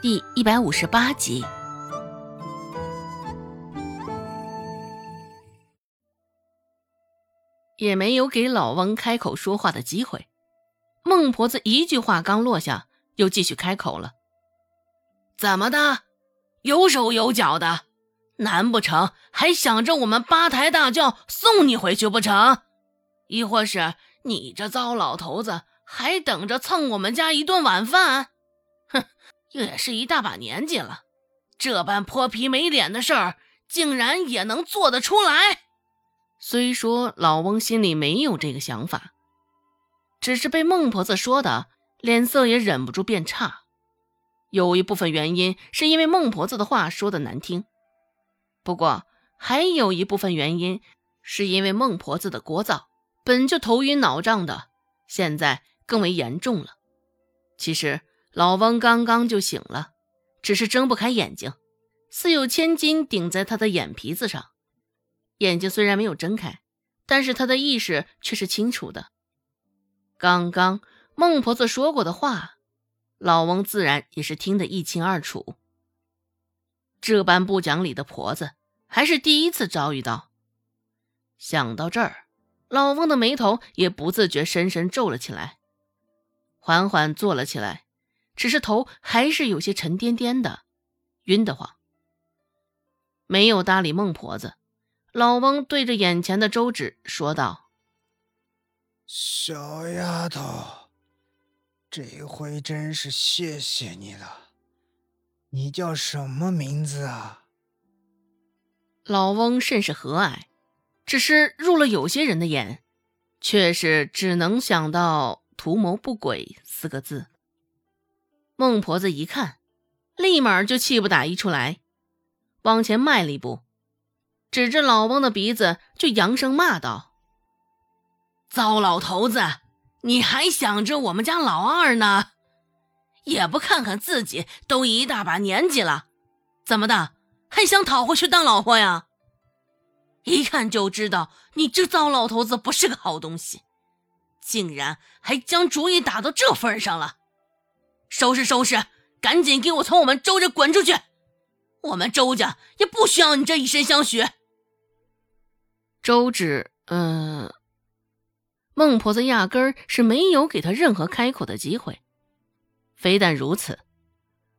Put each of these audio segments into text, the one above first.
第一百五十八集，也没有给老翁开口说话的机会。孟婆子一句话刚落下，又继续开口了：“怎么的，有手有脚的？难不成还想着我们八抬大轿送你回去不成？亦或是你这糟老头子还等着蹭我们家一顿晚饭？哼！”也是一大把年纪了，这般泼皮没脸的事儿，竟然也能做得出来。虽说老翁心里没有这个想法，只是被孟婆子说的，脸色也忍不住变差。有一部分原因是因为孟婆子的话说的难听，不过还有一部分原因是因为孟婆子的聒噪，本就头晕脑胀的，现在更为严重了。其实。老翁刚刚就醒了，只是睁不开眼睛，似有千斤顶在他的眼皮子上。眼睛虽然没有睁开，但是他的意识却是清楚的。刚刚孟婆子说过的话，老翁自然也是听得一清二楚。这般不讲理的婆子，还是第一次遭遇到。想到这儿，老翁的眉头也不自觉深深皱了起来，缓缓坐了起来。只是头还是有些沉甸甸的，晕得慌。没有搭理孟婆子，老翁对着眼前的周芷说道：“小丫头，这回真是谢谢你了。你叫什么名字啊？”老翁甚是和蔼，只是入了有些人的眼，却是只能想到“图谋不轨”四个字。孟婆子一看，立马就气不打一处来，往前迈了一步，指着老翁的鼻子就扬声骂道：“糟老头子，你还想着我们家老二呢？也不看看自己都一大把年纪了，怎么的，还想讨回去当老婆呀？一看就知道你这糟老头子不是个好东西，竟然还将主意打到这份上了。”收拾收拾，赶紧给我从我们周家滚出去！我们周家也不需要你这以身相许。周芷，嗯，孟婆子压根儿是没有给他任何开口的机会。非但如此，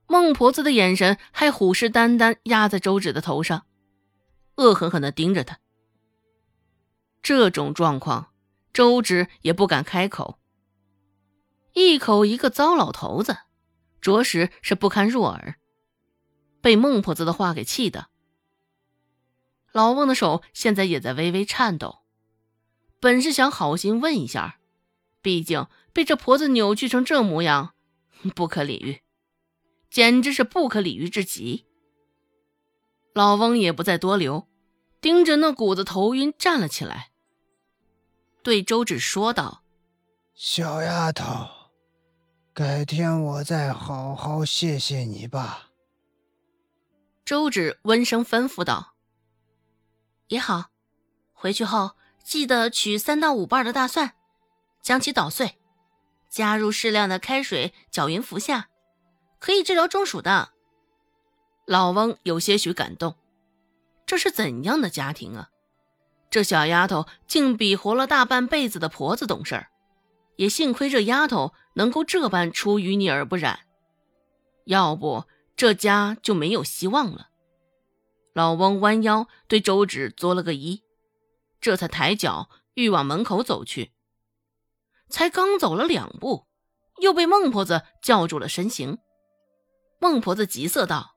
孟婆子的眼神还虎视眈眈压在周芷的头上，恶狠狠地盯着他。这种状况，周芷也不敢开口。一口一个糟老头子，着实是不堪入耳。被孟婆子的话给气的，老翁的手现在也在微微颤抖。本是想好心问一下，毕竟被这婆子扭曲成这模样，不可理喻，简直是不可理喻至极。老翁也不再多留，盯着那股子头晕站了起来，对周芷说道：“小丫头。”改天我再好好谢谢你吧。”周芷温声吩咐道。“也好，回去后记得取三到五瓣的大蒜，将其捣碎，加入适量的开水，搅匀服下，可以治疗中暑的。”老翁有些许感动，这是怎样的家庭啊？这小丫头竟比活了大半辈子的婆子懂事儿。也幸亏这丫头能够这般出淤泥而不染，要不这家就没有希望了。老翁弯腰对周芷作了个揖，这才抬脚欲往门口走去。才刚走了两步，又被孟婆子叫住了身形。孟婆子急色道：“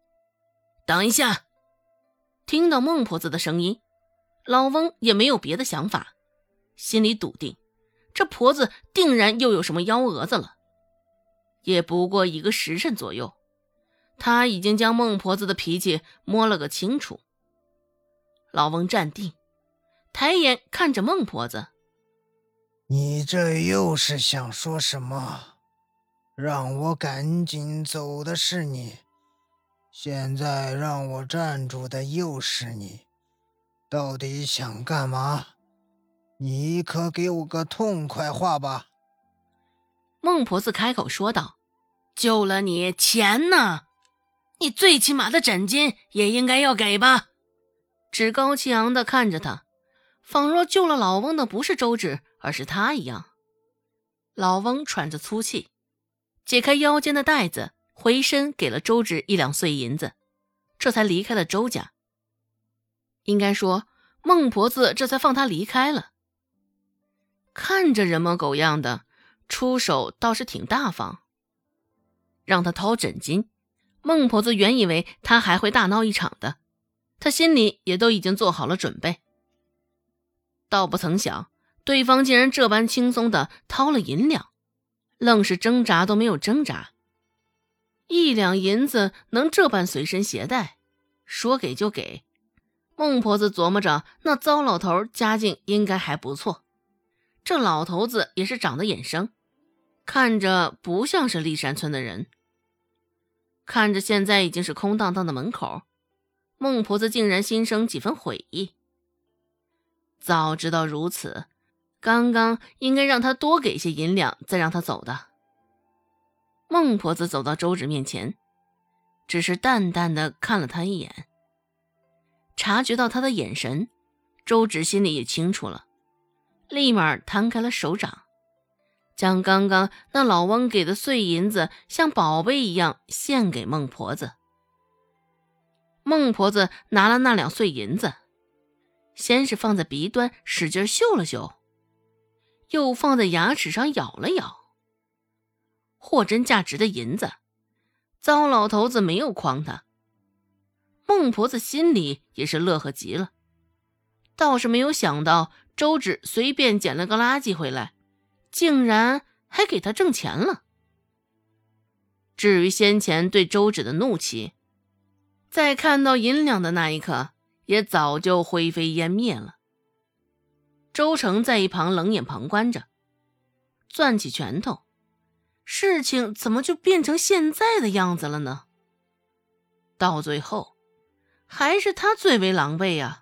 等一下！”听到孟婆子的声音，老翁也没有别的想法，心里笃定。这婆子定然又有什么幺蛾子了？也不过一个时辰左右，他已经将孟婆子的脾气摸了个清楚。老翁站定，抬眼看着孟婆子：“你这又是想说什么？让我赶紧走的是你，现在让我站住的又是你，到底想干嘛？”你可给我个痛快话吧！孟婆子开口说道：“救了你，钱呢？”你最起码的枕巾也应该要给吧？趾高气昂的看着他，仿若救了老翁的不是周芷，而是他一样。老翁喘着粗气，解开腰间的带子，回身给了周芷一两碎银子，这才离开了周家。应该说，孟婆子这才放他离开了。看着人模狗样的，出手倒是挺大方，让他掏枕巾。孟婆子原以为他还会大闹一场的，他心里也都已经做好了准备。倒不曾想，对方竟然这般轻松的掏了银两，愣是挣扎都没有挣扎。一两银子能这般随身携带，说给就给。孟婆子琢磨着，那糟老头家境应该还不错，这老头子也是长得眼生，看着不像是立山村的人。看着现在已经是空荡荡的门口，孟婆子竟然心生几分悔意。早知道如此，刚刚应该让他多给些银两，再让他走的。孟婆子走到周芷面前，只是淡淡的看了他一眼。察觉到他的眼神，周芷心里也清楚了，立马摊开了手掌。将刚刚那老翁给的碎银子像宝贝一样献给孟婆子。孟婆子拿了那两碎银子，先是放在鼻端使劲嗅了嗅，又放在牙齿上咬了咬。货真价实的银子，糟老头子没有诓他。孟婆子心里也是乐呵极了，倒是没有想到周芷随便捡了个垃圾回来。竟然还给他挣钱了。至于先前对周芷的怒气，在看到银两的那一刻，也早就灰飞烟灭了。周成在一旁冷眼旁观着，攥起拳头，事情怎么就变成现在的样子了呢？到最后，还是他最为狼狈呀。